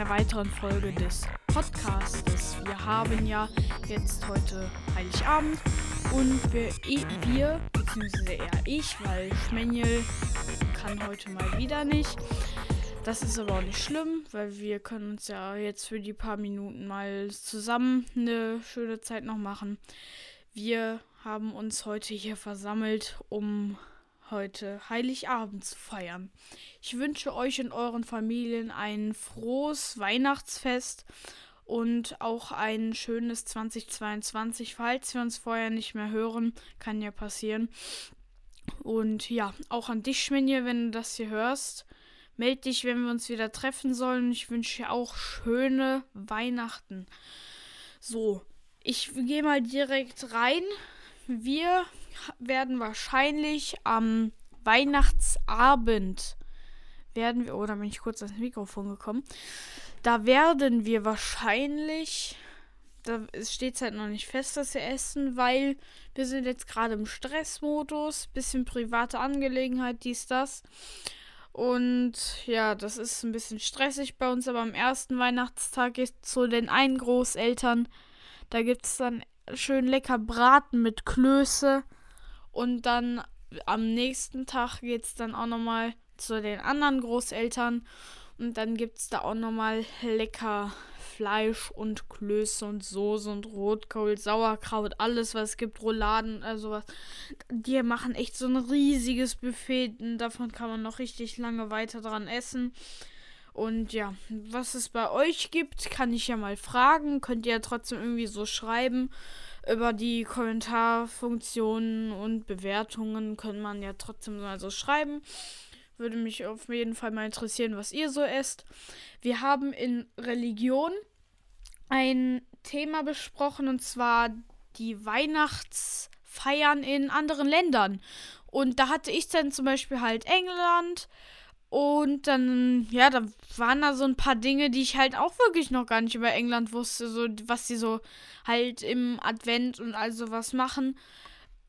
einer weiteren Folge des Podcastes. Wir haben ja jetzt heute Heiligabend und wir, wir beziehungsweise eher ich, weil Schmenjel kann heute mal wieder nicht. Das ist aber auch nicht schlimm, weil wir können uns ja jetzt für die paar Minuten mal zusammen eine schöne Zeit noch machen. Wir haben uns heute hier versammelt, um heute Heiligabend zu feiern. Ich wünsche euch und euren Familien ein frohes Weihnachtsfest und auch ein schönes 2022, falls wir uns vorher nicht mehr hören, kann ja passieren. Und ja, auch an dich, Schminje, wenn du das hier hörst. Meld dich, wenn wir uns wieder treffen sollen. Ich wünsche dir auch schöne Weihnachten. So, ich gehe mal direkt rein. Wir werden wahrscheinlich am Weihnachtsabend werden wir, oh, da bin ich kurz ans Mikrofon gekommen. Da werden wir wahrscheinlich, da steht halt noch nicht fest, dass wir essen, weil wir sind jetzt gerade im Stressmodus, bisschen private Angelegenheit, dies, das. Und ja, das ist ein bisschen stressig bei uns, aber am ersten Weihnachtstag ist zu den einen Großeltern. Da gibt es dann schön lecker Braten mit Klöße. Und dann am nächsten Tag geht es dann auch nochmal zu den anderen Großeltern. Und dann gibt es da auch nochmal lecker Fleisch und Klöße und Soße und Rotkohl, Sauerkraut, alles was es gibt, Rouladen, also was. Die machen echt so ein riesiges Buffet. Und davon kann man noch richtig lange weiter dran essen. Und ja, was es bei euch gibt, kann ich ja mal fragen. Könnt ihr ja trotzdem irgendwie so schreiben über die Kommentarfunktionen und Bewertungen kann man ja trotzdem mal so schreiben. Würde mich auf jeden Fall mal interessieren, was ihr so esst. Wir haben in Religion ein Thema besprochen und zwar die Weihnachtsfeiern in anderen Ländern. Und da hatte ich dann zum Beispiel halt England, und dann, ja, da waren da so ein paar Dinge, die ich halt auch wirklich noch gar nicht über England wusste, so was sie so halt im Advent und all sowas machen.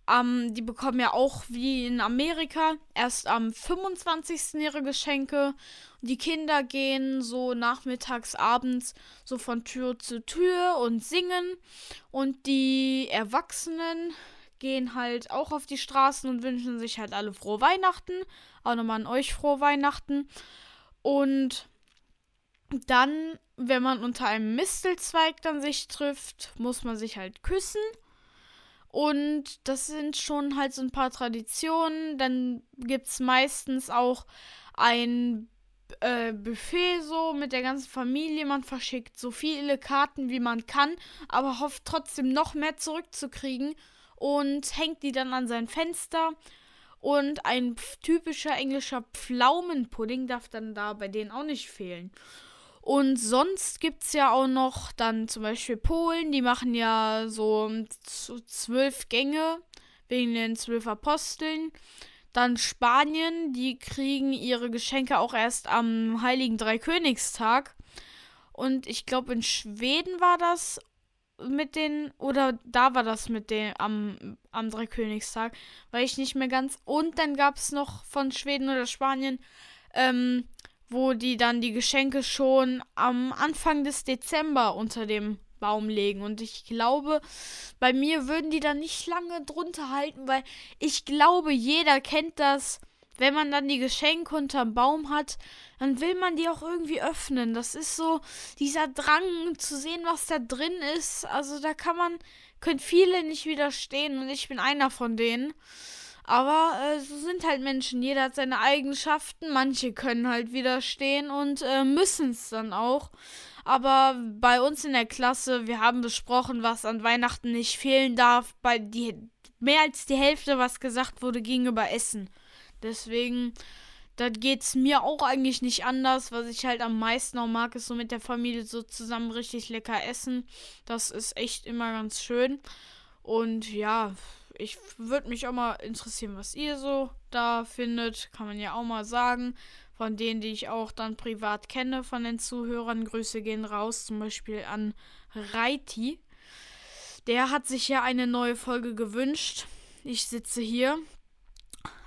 Ähm, die bekommen ja auch wie in Amerika erst am 25. ihre Geschenke. Die Kinder gehen so nachmittags, abends so von Tür zu Tür und singen. Und die Erwachsenen gehen halt auch auf die Straßen und wünschen sich halt alle frohe Weihnachten. Auch nochmal an euch frohe Weihnachten. Und dann, wenn man unter einem Mistelzweig dann sich trifft, muss man sich halt küssen. Und das sind schon halt so ein paar Traditionen. Dann gibt es meistens auch ein äh, Buffet so mit der ganzen Familie. Man verschickt so viele Karten, wie man kann, aber hofft trotzdem noch mehr zurückzukriegen und hängt die dann an sein Fenster. Und ein typischer englischer Pflaumenpudding darf dann da bei denen auch nicht fehlen. Und sonst gibt es ja auch noch dann zum Beispiel Polen, die machen ja so zwölf Gänge wegen den zwölf Aposteln. Dann Spanien, die kriegen ihre Geschenke auch erst am Heiligen Dreikönigstag. Und ich glaube, in Schweden war das mit den, oder da war das mit dem am, am Dreikönigstag, weil ich nicht mehr ganz. Und dann gab es noch von Schweden oder Spanien, ähm, wo die dann die Geschenke schon am Anfang des Dezember unter dem Baum legen. Und ich glaube, bei mir würden die dann nicht lange drunter halten, weil ich glaube, jeder kennt das wenn man dann die Geschenke unterm Baum hat, dann will man die auch irgendwie öffnen. Das ist so dieser Drang zu sehen, was da drin ist. Also da kann man, können viele nicht widerstehen und ich bin einer von denen. Aber äh, so sind halt Menschen. Jeder hat seine Eigenschaften. Manche können halt widerstehen und äh, müssen es dann auch. Aber bei uns in der Klasse, wir haben besprochen, was an Weihnachten nicht fehlen darf. Bei die, mehr als die Hälfte, was gesagt wurde, ging über Essen. Deswegen, da geht es mir auch eigentlich nicht anders. Was ich halt am meisten auch mag, ist so mit der Familie so zusammen richtig lecker essen. Das ist echt immer ganz schön. Und ja, ich würde mich auch mal interessieren, was ihr so da findet. Kann man ja auch mal sagen. Von denen, die ich auch dann privat kenne, von den Zuhörern. Grüße gehen raus, zum Beispiel an Reiti. Der hat sich ja eine neue Folge gewünscht. Ich sitze hier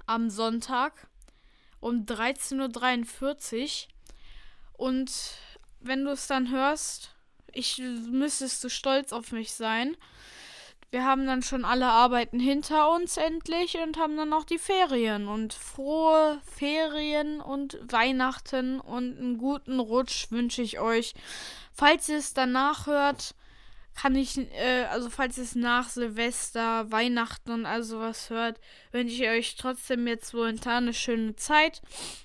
am Sonntag um 13.43 Uhr Und wenn du es dann hörst, ich müsstest du stolz auf mich sein. Wir haben dann schon alle Arbeiten hinter uns endlich und haben dann noch die Ferien und frohe Ferien und Weihnachten und einen guten Rutsch wünsche ich euch. Falls ihr es danach hört, kann ich, äh, also falls ihr es nach Silvester, Weihnachten und all sowas hört, wünsche ich euch trotzdem jetzt momentan eine schöne Zeit.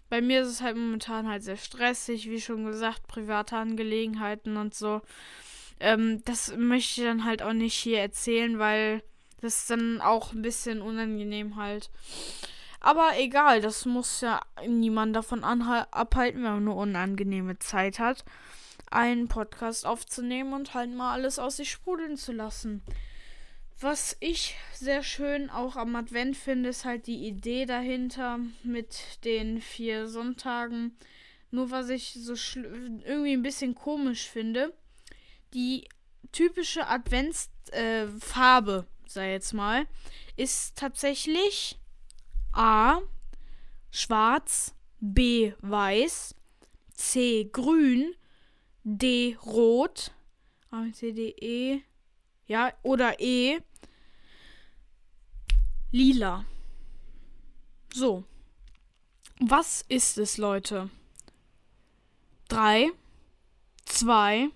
Bei mir ist es halt momentan halt sehr stressig, wie schon gesagt, private Angelegenheiten und so. Ähm, das möchte ich dann halt auch nicht hier erzählen, weil das ist dann auch ein bisschen unangenehm halt. Aber egal, das muss ja niemand davon abhalten, wenn man eine unangenehme Zeit hat einen Podcast aufzunehmen und halt mal alles aus sich sprudeln zu lassen. Was ich sehr schön auch am Advent finde, ist halt die Idee dahinter mit den vier Sonntagen. Nur was ich so irgendwie ein bisschen komisch finde, die typische Adventsfarbe, äh, sei jetzt mal, ist tatsächlich A schwarz, B weiß, C grün, D rot. A, B, C, D, E. Ja, oder E. Lila. So. Was ist es, Leute? 3, 2,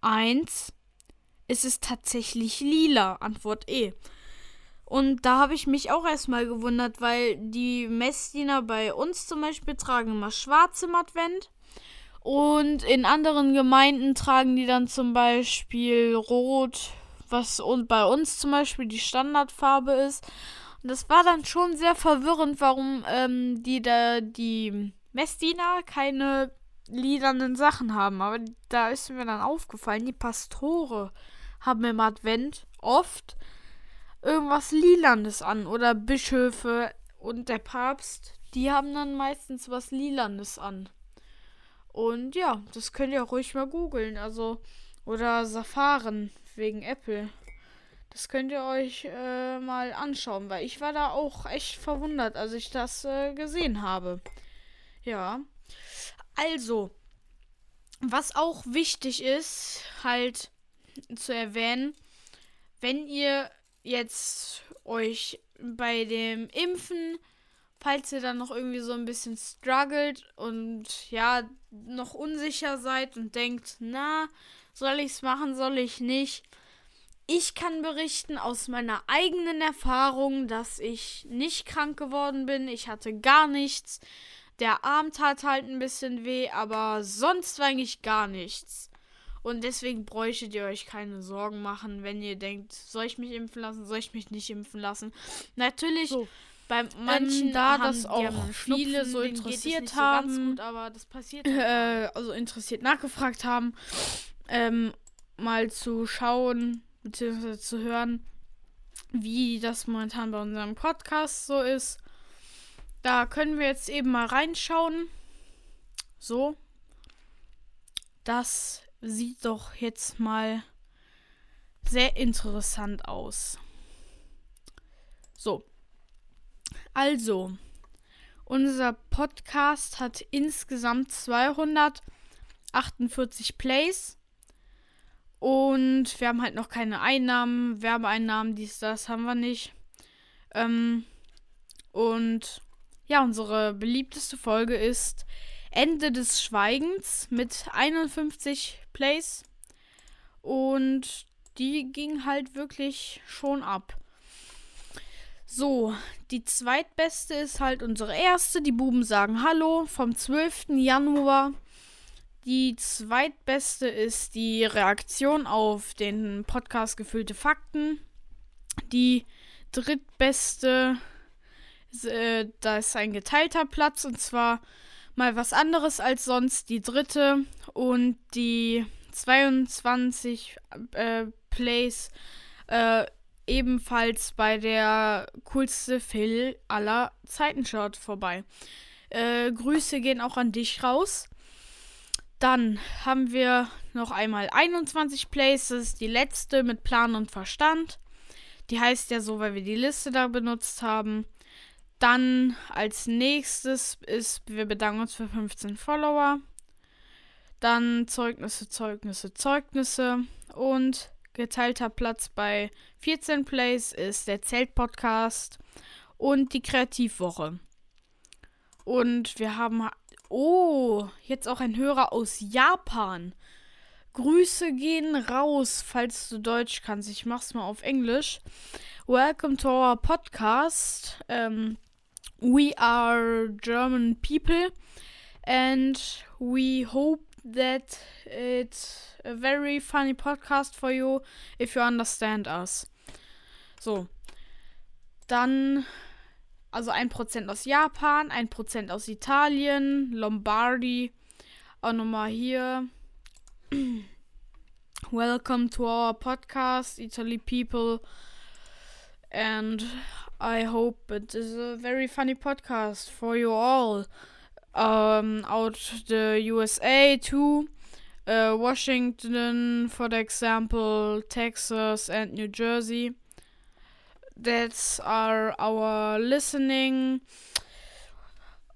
1. Es ist tatsächlich lila. Antwort E. Und da habe ich mich auch erstmal gewundert, weil die Messdiener bei uns zum Beispiel tragen immer schwarz im Advent. Und in anderen Gemeinden tragen die dann zum Beispiel Rot, was bei uns zum Beispiel die Standardfarbe ist. Und das war dann schon sehr verwirrend, warum ähm, die da die Messdiener keine liedernden Sachen haben. Aber da ist mir dann aufgefallen, die Pastore haben im Advent oft irgendwas Lilanes an. Oder Bischöfe und der Papst, die haben dann meistens was Lilanes an. Und ja, das könnt ihr auch ruhig mal googeln. Also, oder Safaren wegen Apple. Das könnt ihr euch äh, mal anschauen, weil ich war da auch echt verwundert, als ich das äh, gesehen habe. Ja. Also, was auch wichtig ist, halt zu erwähnen, wenn ihr jetzt euch bei dem Impfen falls ihr dann noch irgendwie so ein bisschen struggelt und ja, noch unsicher seid und denkt, na, soll ich es machen, soll ich nicht? Ich kann berichten aus meiner eigenen Erfahrung, dass ich nicht krank geworden bin. Ich hatte gar nichts. Der Arm tat halt ein bisschen weh, aber sonst eigentlich gar nichts. Und deswegen bräuchtet ihr euch keine Sorgen machen, wenn ihr denkt, soll ich mich impfen lassen, soll ich mich nicht impfen lassen. Natürlich so bei manchen ähm, da, dass auch viele so interessiert haben, so gut, aber das passiert halt äh, also interessiert nachgefragt haben, ähm, mal zu schauen bzw. zu hören, wie das momentan bei unserem Podcast so ist. Da können wir jetzt eben mal reinschauen. So. Das sieht doch jetzt mal sehr interessant aus. So. Also, unser Podcast hat insgesamt 248 Plays. Und wir haben halt noch keine Einnahmen, Werbeeinnahmen, dies, das haben wir nicht. Ähm, und ja, unsere beliebteste Folge ist Ende des Schweigens mit 51 Plays. Und die ging halt wirklich schon ab. So, die zweitbeste ist halt unsere erste. Die Buben sagen Hallo vom 12. Januar. Die zweitbeste ist die Reaktion auf den Podcast Gefüllte Fakten. Die drittbeste, äh, da ist ein geteilter Platz und zwar mal was anderes als sonst. Die dritte und die 22 äh, Plays äh, ebenfalls bei der coolste Phil aller Zeiten schaut vorbei. Äh, Grüße gehen auch an dich raus. Dann haben wir noch einmal 21 Places, die letzte mit Plan und Verstand. Die heißt ja so, weil wir die Liste da benutzt haben. Dann als nächstes ist, wir bedanken uns für 15 Follower. Dann Zeugnisse, Zeugnisse, Zeugnisse. Und geteilter Platz bei 14 Plays ist der Zelt-Podcast und die Kreativwoche. Und wir haben. Oh, jetzt auch ein Hörer aus Japan. Grüße gehen raus, falls du Deutsch kannst. Ich mach's mal auf Englisch. Welcome to our podcast. Um, we are German people and we hope that it's a very funny podcast for you if you understand us. So. Dann also 1% aus Japan, 1% aus Italien, Lombardi. Auch nochmal hier. Welcome to our podcast, Italy people. And I hope it is a very funny podcast for you all. Um, out the USA too. Uh, Washington, for example, Texas and New Jersey that are our listening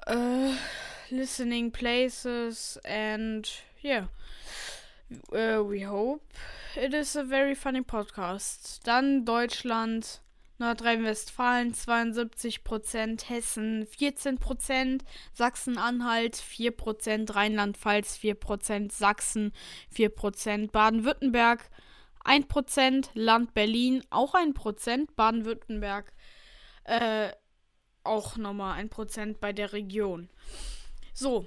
uh, listening places and yeah uh, we hope it is a very funny podcast dann Deutschland Nordrhein-Westfalen 72%, Hessen 14%, Sachsen-Anhalt 4%, Rheinland-Pfalz 4%, Sachsen 4%, Baden-Württemberg 1%, Land Berlin auch 1%, Baden-Württemberg äh, auch nochmal 1% bei der Region. So,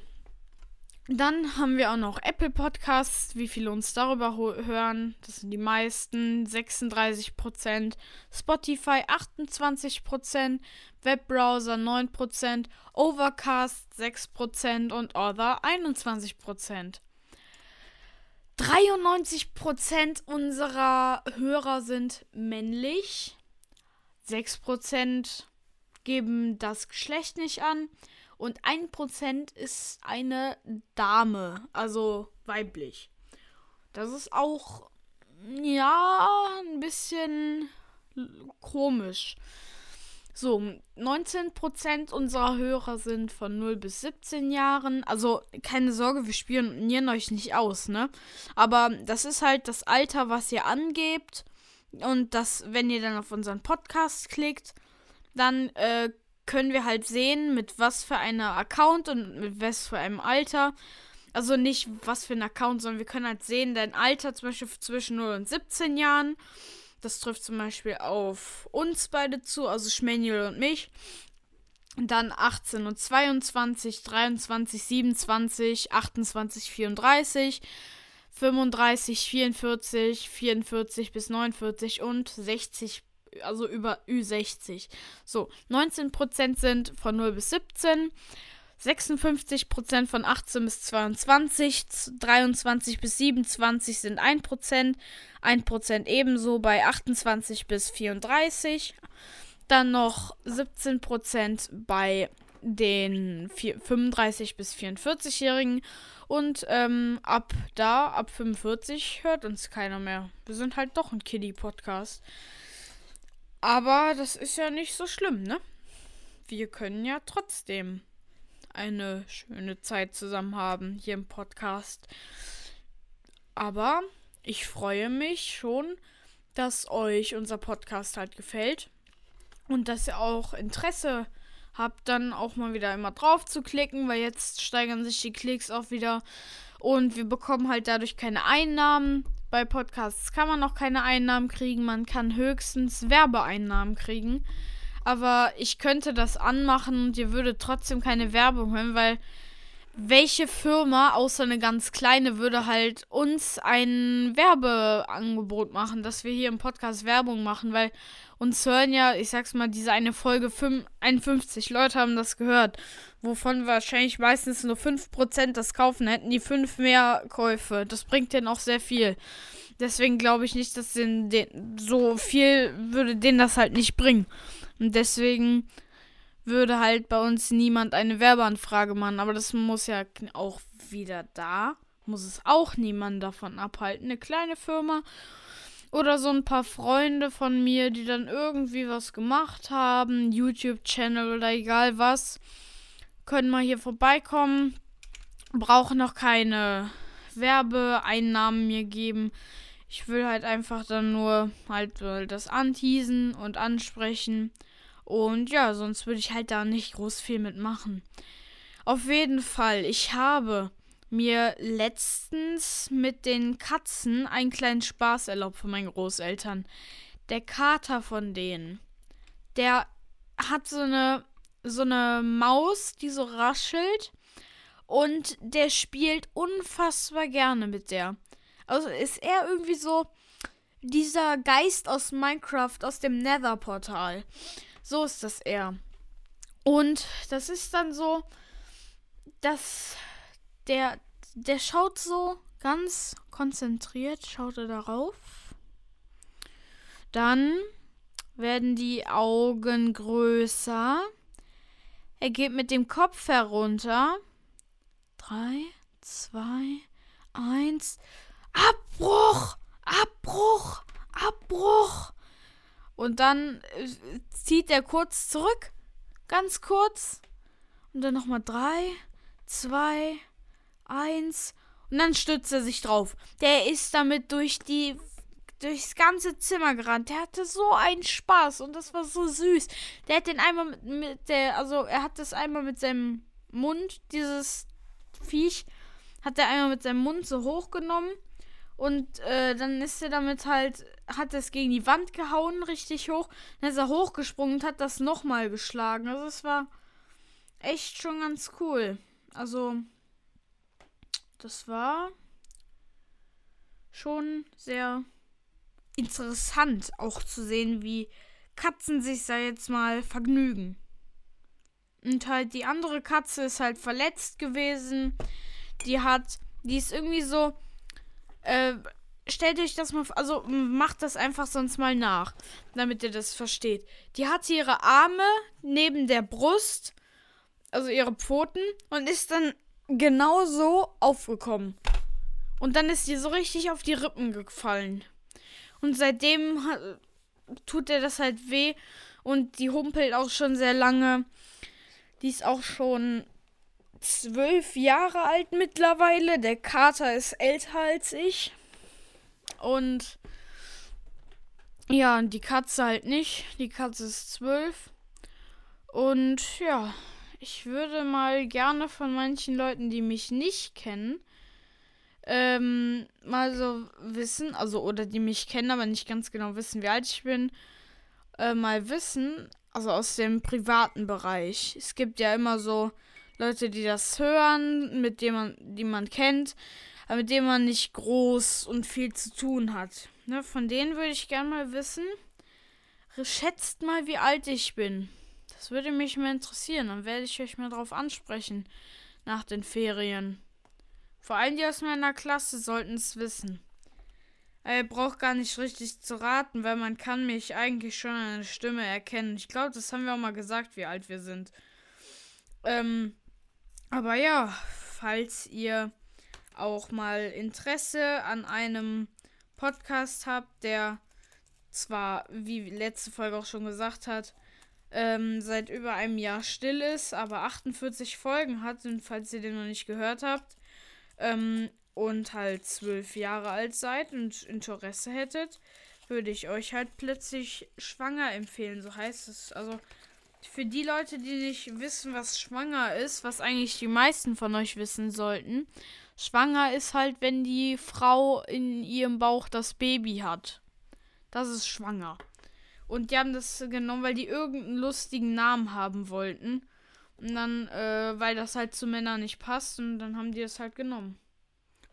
dann haben wir auch noch Apple Podcasts, wie viele uns darüber hören. Das sind die meisten, 36%. Spotify 28%, Webbrowser 9%, Overcast 6% und Other 21%. 93% unserer Hörer sind männlich. 6% geben das Geschlecht nicht an. Und 1% ist eine Dame, also weiblich. Das ist auch, ja, ein bisschen komisch. So, 19% unserer Hörer sind von 0 bis 17 Jahren. Also keine Sorge, wir spionieren euch nicht aus, ne? Aber das ist halt das Alter, was ihr angebt. Und das, wenn ihr dann auf unseren Podcast klickt, dann äh, können wir halt sehen, mit was für einer Account und mit was für einem Alter. Also nicht was für ein Account, sondern wir können halt sehen, dein Alter zum Beispiel zwischen 0 und 17 Jahren. Das trifft zum Beispiel auf uns beide zu, also Schmanuel und mich. Dann 18 und 22, 23, 27, 28, 34, 35, 44, 44 bis 49 und 60, also über Ü60. So, 19% sind von 0 bis 17. 56% von 18 bis 22, 23 bis 27 sind 1%, 1% ebenso bei 28 bis 34, dann noch 17% bei den 35 bis 44-Jährigen und ähm, ab da, ab 45 hört uns keiner mehr. Wir sind halt doch ein Kiddie-Podcast. Aber das ist ja nicht so schlimm, ne? Wir können ja trotzdem eine schöne Zeit zusammen haben hier im Podcast. Aber ich freue mich schon, dass euch unser Podcast halt gefällt und dass ihr auch Interesse habt, dann auch mal wieder immer drauf zu klicken, weil jetzt steigern sich die Klicks auch wieder und wir bekommen halt dadurch keine Einnahmen. Bei Podcasts kann man noch keine Einnahmen kriegen, man kann höchstens Werbeeinnahmen kriegen aber ich könnte das anmachen und ihr würdet trotzdem keine Werbung hören, weil welche Firma, außer eine ganz kleine, würde halt uns ein Werbeangebot machen, dass wir hier im Podcast Werbung machen, weil uns hören ja, ich sag's mal, diese eine Folge 51 Leute haben das gehört, wovon wahrscheinlich meistens nur 5% das kaufen, hätten die 5 mehr Käufe. Das bringt denen auch sehr viel. Deswegen glaube ich nicht, dass den, den, so viel würde denen das halt nicht bringen. Und deswegen würde halt bei uns niemand eine Werbeanfrage machen. Aber das muss ja auch wieder da. Muss es auch niemand davon abhalten. Eine kleine Firma oder so ein paar Freunde von mir, die dann irgendwie was gemacht haben, YouTube-Channel oder egal was, können mal hier vorbeikommen. Brauchen noch keine Werbeeinnahmen mir geben. Ich will halt einfach dann nur halt das anteasen und ansprechen. Und ja, sonst würde ich halt da nicht groß viel mitmachen. Auf jeden Fall, ich habe mir letztens mit den Katzen einen kleinen Spaß erlaubt von meinen Großeltern. Der Kater von denen, der hat so eine so eine Maus, die so raschelt und der spielt unfassbar gerne mit der. Also ist er irgendwie so dieser Geist aus Minecraft aus dem Nether Portal. So ist das er. Und das ist dann so, dass der, der schaut so ganz konzentriert, schaut er darauf. Dann werden die Augen größer. Er geht mit dem Kopf herunter. Drei, zwei, eins. Abbruch! Abbruch! Abbruch! Und dann äh, zieht er kurz zurück. Ganz kurz. Und dann nochmal drei, zwei, eins. Und dann stützt er sich drauf. Der ist damit durch die durchs ganze Zimmer gerannt. Der hatte so einen Spaß und das war so süß. Der hat den einmal mit, mit der, also er hat das einmal mit seinem Mund, dieses Viech, hat er einmal mit seinem Mund so hochgenommen und äh, dann ist er damit halt hat es gegen die Wand gehauen, richtig hoch. Dann ist er hochgesprungen und hat das nochmal geschlagen. Also es war echt schon ganz cool. Also, das war schon sehr interessant, auch zu sehen, wie Katzen sich da jetzt mal vergnügen. Und halt die andere Katze ist halt verletzt gewesen. Die hat, die ist irgendwie so, äh, stellt euch das mal also macht das einfach sonst mal nach, damit ihr das versteht. Die hatte ihre Arme neben der Brust, also ihre Pfoten, und ist dann genau so aufgekommen. Und dann ist sie so richtig auf die Rippen gefallen. Und seitdem tut er das halt weh und die humpelt auch schon sehr lange. Die ist auch schon zwölf Jahre alt mittlerweile. Der Kater ist älter als ich. Und ja, die Katze halt nicht. Die Katze ist zwölf. Und ja, ich würde mal gerne von manchen Leuten, die mich nicht kennen, ähm, mal so wissen, also oder die mich kennen, aber nicht ganz genau wissen, wie alt ich bin, äh, mal wissen, also aus dem privaten Bereich. Es gibt ja immer so Leute, die das hören, mit denen man, die man kennt mit dem man nicht groß und viel zu tun hat. Ne, von denen würde ich gerne mal wissen. Schätzt mal, wie alt ich bin. Das würde mich mal interessieren. Dann werde ich euch mal drauf ansprechen. Nach den Ferien. Vor allem die aus meiner Klasse sollten es wissen. Er braucht gar nicht richtig zu raten, weil man kann mich eigentlich schon an der Stimme erkennen. Ich glaube, das haben wir auch mal gesagt, wie alt wir sind. Ähm, aber ja, falls ihr auch mal Interesse an einem Podcast habt, der zwar, wie letzte Folge auch schon gesagt hat, ähm, seit über einem Jahr still ist, aber 48 Folgen hat, und falls ihr den noch nicht gehört habt, ähm, und halt zwölf Jahre alt seid und Interesse hättet, würde ich euch halt plötzlich schwanger empfehlen. So heißt es. Also für die Leute, die nicht wissen, was schwanger ist, was eigentlich die meisten von euch wissen sollten, Schwanger ist halt, wenn die Frau in ihrem Bauch das Baby hat. Das ist schwanger. Und die haben das genommen, weil die irgendeinen lustigen Namen haben wollten. Und dann, äh, weil das halt zu Männern nicht passt. Und dann haben die es halt genommen.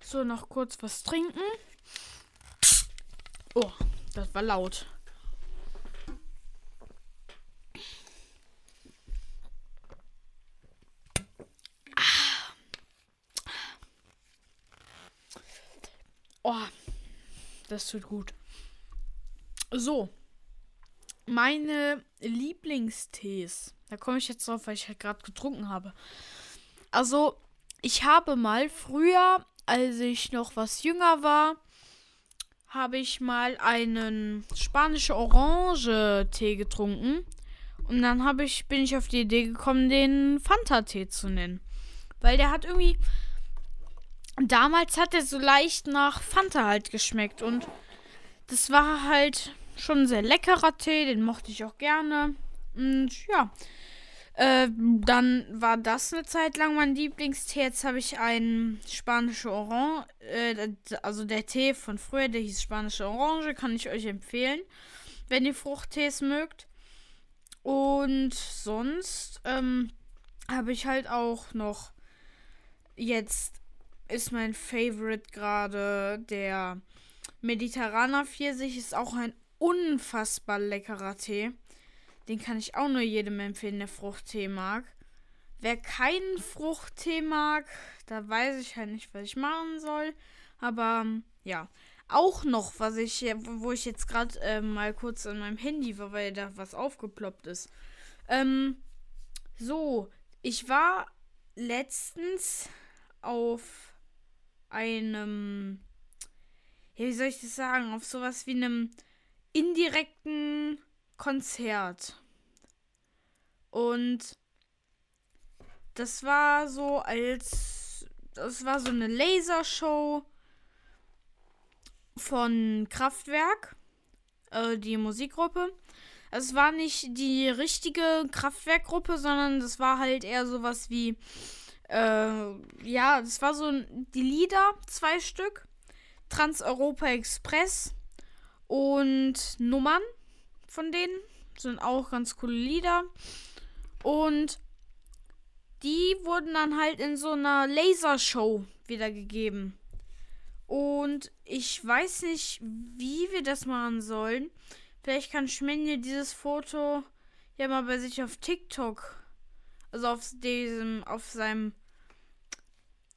So, noch kurz was trinken. Oh, das war laut. Oh, das tut gut. So. Meine Lieblingstees. Da komme ich jetzt drauf, weil ich halt gerade getrunken habe. Also, ich habe mal früher, als ich noch was jünger war, habe ich mal einen spanische Orange-Tee getrunken. Und dann ich, bin ich auf die Idee gekommen, den Fanta-Tee zu nennen. Weil der hat irgendwie damals hat er so leicht nach Fanta halt geschmeckt und das war halt schon ein sehr leckerer Tee, den mochte ich auch gerne. Und ja, äh, dann war das eine Zeit lang mein Lieblingstee. Jetzt habe ich einen spanische Orange, äh, also der Tee von früher, der hieß spanische Orange, kann ich euch empfehlen, wenn ihr Fruchttees mögt. Und sonst ähm, habe ich halt auch noch jetzt ist mein Favorite gerade der Mediterraner Pfirsich. Ist auch ein unfassbar leckerer Tee. Den kann ich auch nur jedem empfehlen, der Fruchttee mag. Wer keinen Fruchttee mag, da weiß ich halt nicht, was ich machen soll. Aber ja, auch noch, was ich, wo ich jetzt gerade äh, mal kurz an meinem Handy war, weil da was aufgeploppt ist. Ähm, so, ich war letztens auf einem, ja, wie soll ich das sagen, auf sowas wie einem indirekten Konzert. Und das war so als, das war so eine Lasershow von Kraftwerk, äh, die Musikgruppe. Es war nicht die richtige Kraftwerkgruppe, sondern das war halt eher sowas wie, äh, ja, das war so die Lieder, zwei Stück, Trans-Europa Express und Nummern von denen sind auch ganz coole Lieder und die wurden dann halt in so einer Lasershow wiedergegeben. Und ich weiß nicht, wie wir das machen sollen. Vielleicht kann Schmenje dieses Foto ja mal bei sich auf TikTok, also auf diesem, auf seinem,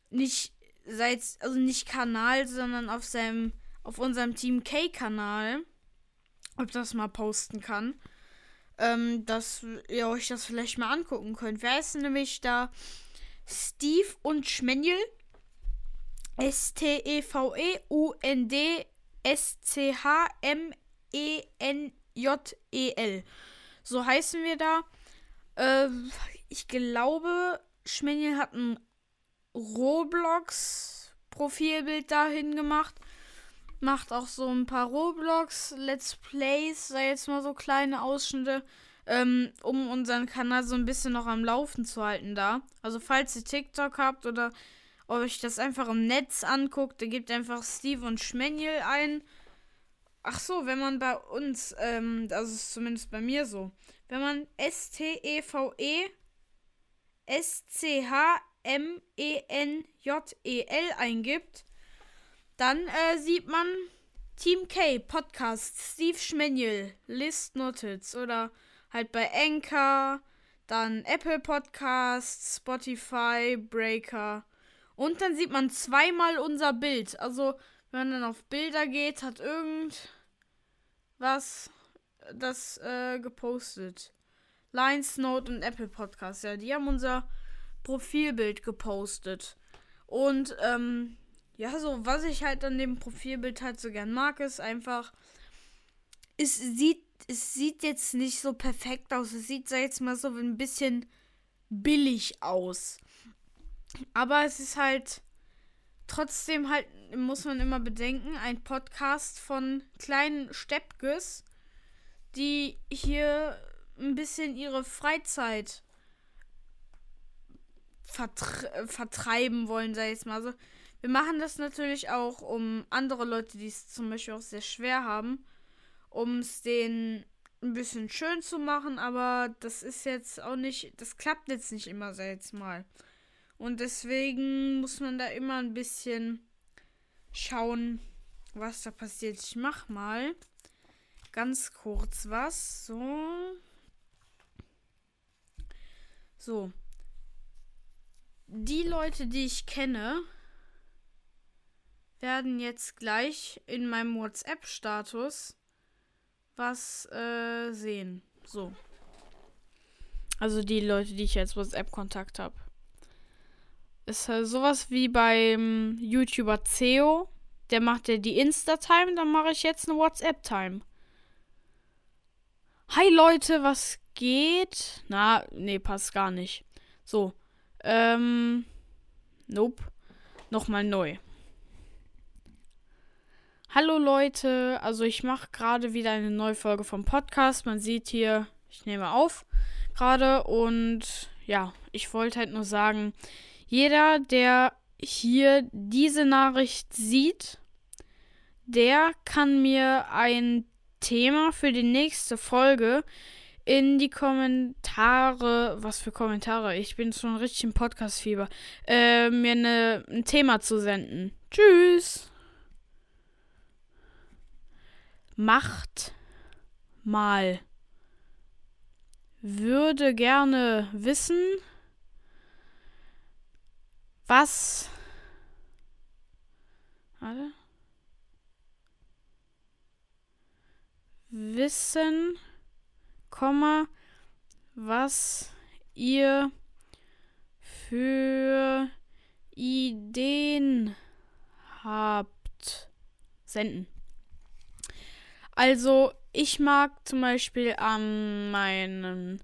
nicht, seit, also nicht Kanal, sondern auf seinem, auf unserem Team K-Kanal, ob das mal posten kann. Ähm, dass ihr euch das vielleicht mal angucken könnt. Wer ist nämlich da? Steve und Schmenjel. S-T-E-V-E-U-N-D-S-C-H-M-E-N-J-E-L. So heißen wir da. Äh, ich glaube, Schmenjel hat ein Roblox-Profilbild dahin gemacht. Macht auch so ein paar Roblox-Let's Plays, sei jetzt mal so kleine Ausschnitte, ähm, um unseren Kanal so ein bisschen noch am Laufen zu halten da. Also falls ihr TikTok habt oder euch das einfach im Netz anguckt, dann gebt einfach Steve und Schmenjel ein. Ach so, wenn man bei uns, ähm, das ist zumindest bei mir so, wenn man S-T-E-V-E S-C-H-M-E-N-J-E-L eingibt, dann äh, sieht man Team K Podcast Steve Schmenjel List Notiz oder halt bei Anchor, dann Apple Podcasts, Spotify, Breaker und dann sieht man zweimal unser Bild. Also, wenn man dann auf Bilder geht, hat irgendwas das äh, gepostet. Lines Note und Apple Podcast, ja, die haben unser Profilbild gepostet. Und ähm, ja, so was ich halt an dem Profilbild halt so gern mag, ist einfach, es sieht, es sieht jetzt nicht so perfekt aus. Es sieht, sag jetzt mal so ein bisschen billig aus. Aber es ist halt trotzdem halt, muss man immer bedenken, ein Podcast von kleinen Steppkes, die hier ein bisschen ihre Freizeit vertre vertreiben wollen, sag ich jetzt mal so. Wir machen das natürlich auch, um andere Leute, die es zum Beispiel auch sehr schwer haben, um es denen ein bisschen schön zu machen, aber das ist jetzt auch nicht, das klappt jetzt nicht immer, sag ich jetzt mal. Und deswegen muss man da immer ein bisschen schauen, was da passiert. Ich mach mal ganz kurz was. So. So. Die Leute, die ich kenne, werden jetzt gleich in meinem WhatsApp-Status was äh, sehen. So. Also die Leute, die ich jetzt WhatsApp-Kontakt habe. Ist halt sowas wie beim YouTuber CEO. Der macht ja die Insta-Time, dann mache ich jetzt eine WhatsApp-Time. Hi Leute, was geht? Na, nee, passt gar nicht. So. Ähm. Nope. nochmal neu. Hallo Leute, also ich mache gerade wieder eine neue Folge vom Podcast. Man sieht hier, ich nehme auf gerade und ja, ich wollte halt nur sagen, jeder, der hier diese Nachricht sieht, der kann mir ein Thema für die nächste Folge in die Kommentare, was für Kommentare, ich bin schon richtig im Podcast-Fieber, äh, mir ne, ein Thema zu senden. Tschüss! Macht mal. Würde gerne wissen, was. Warte. Wissen Komma, was ihr für Ideen habt. Senden. Also, ich mag zum Beispiel an meinen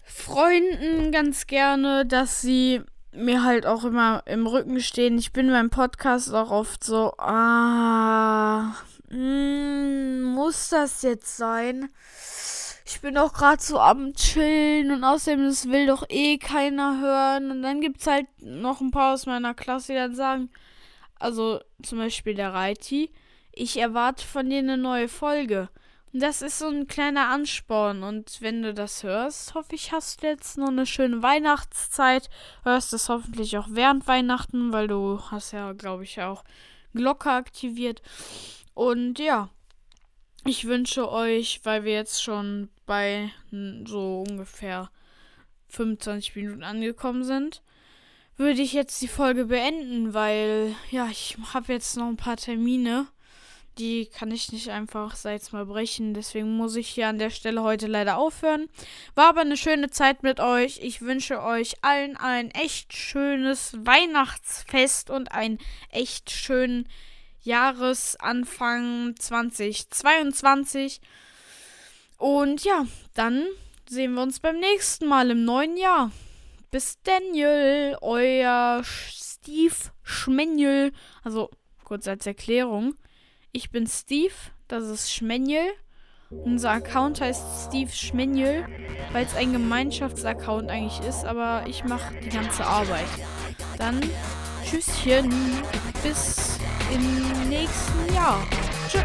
Freunden ganz gerne, dass sie mir halt auch immer im Rücken stehen. Ich bin beim Podcast auch oft so, ah, Mm, muss das jetzt sein? Ich bin doch gerade so am Chillen und außerdem, das will doch eh keiner hören. Und dann gibt es halt noch ein paar aus meiner Klasse, die dann sagen, also zum Beispiel der Reiti, ich erwarte von dir eine neue Folge. Und das ist so ein kleiner Ansporn. Und wenn du das hörst, hoffe ich, hast du jetzt noch eine schöne Weihnachtszeit. Hörst es hoffentlich auch während Weihnachten, weil du hast ja, glaube ich, auch Glocke aktiviert. Und ja, ich wünsche euch, weil wir jetzt schon bei so ungefähr 25 Minuten angekommen sind, würde ich jetzt die Folge beenden, weil ja, ich habe jetzt noch ein paar Termine. Die kann ich nicht einfach seit mal brechen. Deswegen muss ich hier an der Stelle heute leider aufhören. War aber eine schöne Zeit mit euch. Ich wünsche euch allen ein echt schönes Weihnachtsfest und einen echt schönen Jahresanfang 2022. Und ja, dann sehen wir uns beim nächsten Mal im neuen Jahr. Bis Daniel, euer Steve Schmenjel. Also kurz als Erklärung. Ich bin Steve, das ist Schmenjel. Unser Account heißt Steve Schmenjel, weil es ein Gemeinschaftsaccount eigentlich ist, aber ich mache die ganze Arbeit. Dann Tschüsschen, bis im nächsten Jahr. Tschüss.